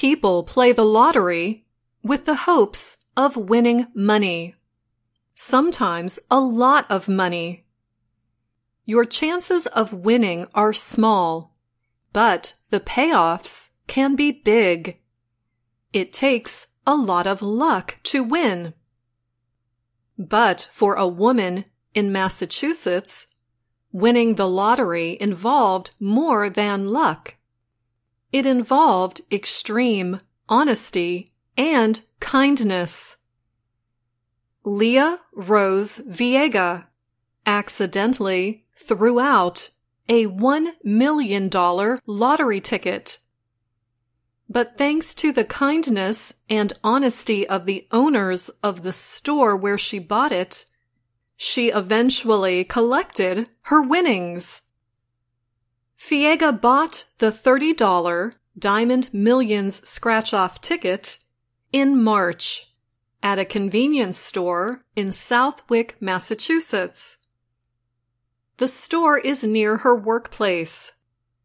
People play the lottery with the hopes of winning money. Sometimes a lot of money. Your chances of winning are small, but the payoffs can be big. It takes a lot of luck to win. But for a woman in Massachusetts, winning the lottery involved more than luck. It involved extreme honesty and kindness. Lea Rose Fiega accidentally threw out a $1 million lottery ticket. But thanks to the kindness and honesty of the owners of the store where she bought it, she eventually collected her winnings. Fiega bought the $30 Diamond Millions scratch off ticket in March at a convenience store in Southwick, Massachusetts. The store is near her workplace,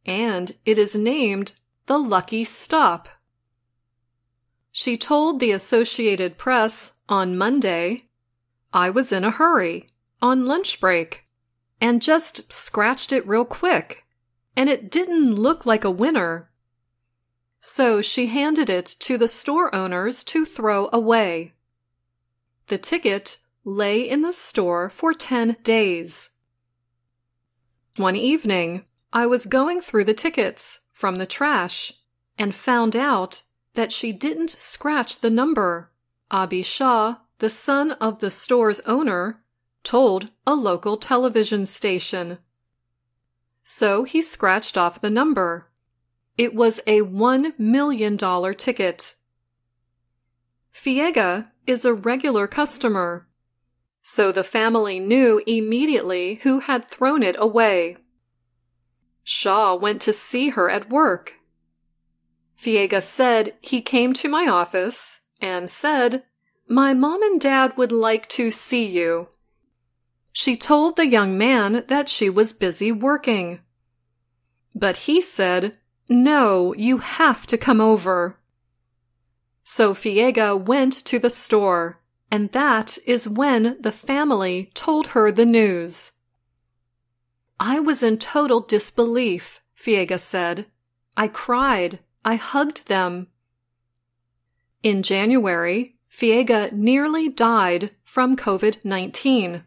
and it is named the Lucky Stop. She told the Associated Press on Monday, I was in a hurry, on lunch break, and just scratched it real quick, and it didn't look like a winner. So she handed it to the store owners to throw away. The ticket lay in the store for 10 days. One evening, I was going through the tickets from the trash and found out that she didn't scratch the number. Abhi Shah, the son of the store's owner, told a local television station. So he scratched off the number. It was a $1 million ticket. Fiega is a regular customer. So the family knew immediately who had thrown it away. Shah went to see her at work. Fiega said he came to my office and said, My mom and dad would like to see you. She told the young man that she was busy working. But he said, No, you have to come over. So Fiega went to the store, and that is when the family told her the news. I was in total disbelief, Fiega said. I cried. I hugged them. In January, Fiega nearly died from COVID 19.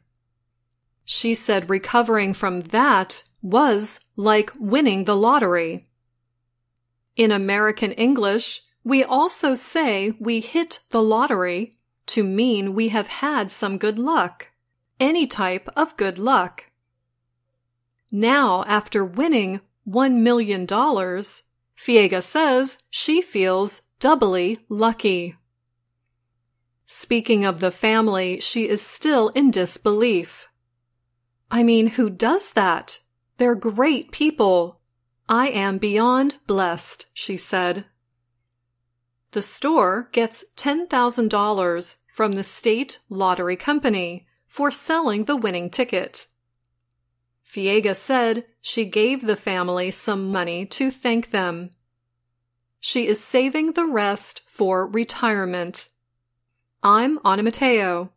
She said recovering from that was like winning the lottery. In American English, we also say we hit the lottery to mean we have had some good luck, any type of good luck. Now, after winning $1 million, Fiega says she feels doubly lucky. Speaking of the family, she is still in disbelief. I mean, who does that? They're great people. I am beyond blessed, she said. The store gets $10,000 from the state lottery company for selling the winning ticket. Fiega said she gave the family some money to thank them. She is saving the rest for retirement. I'm Anna Matteo.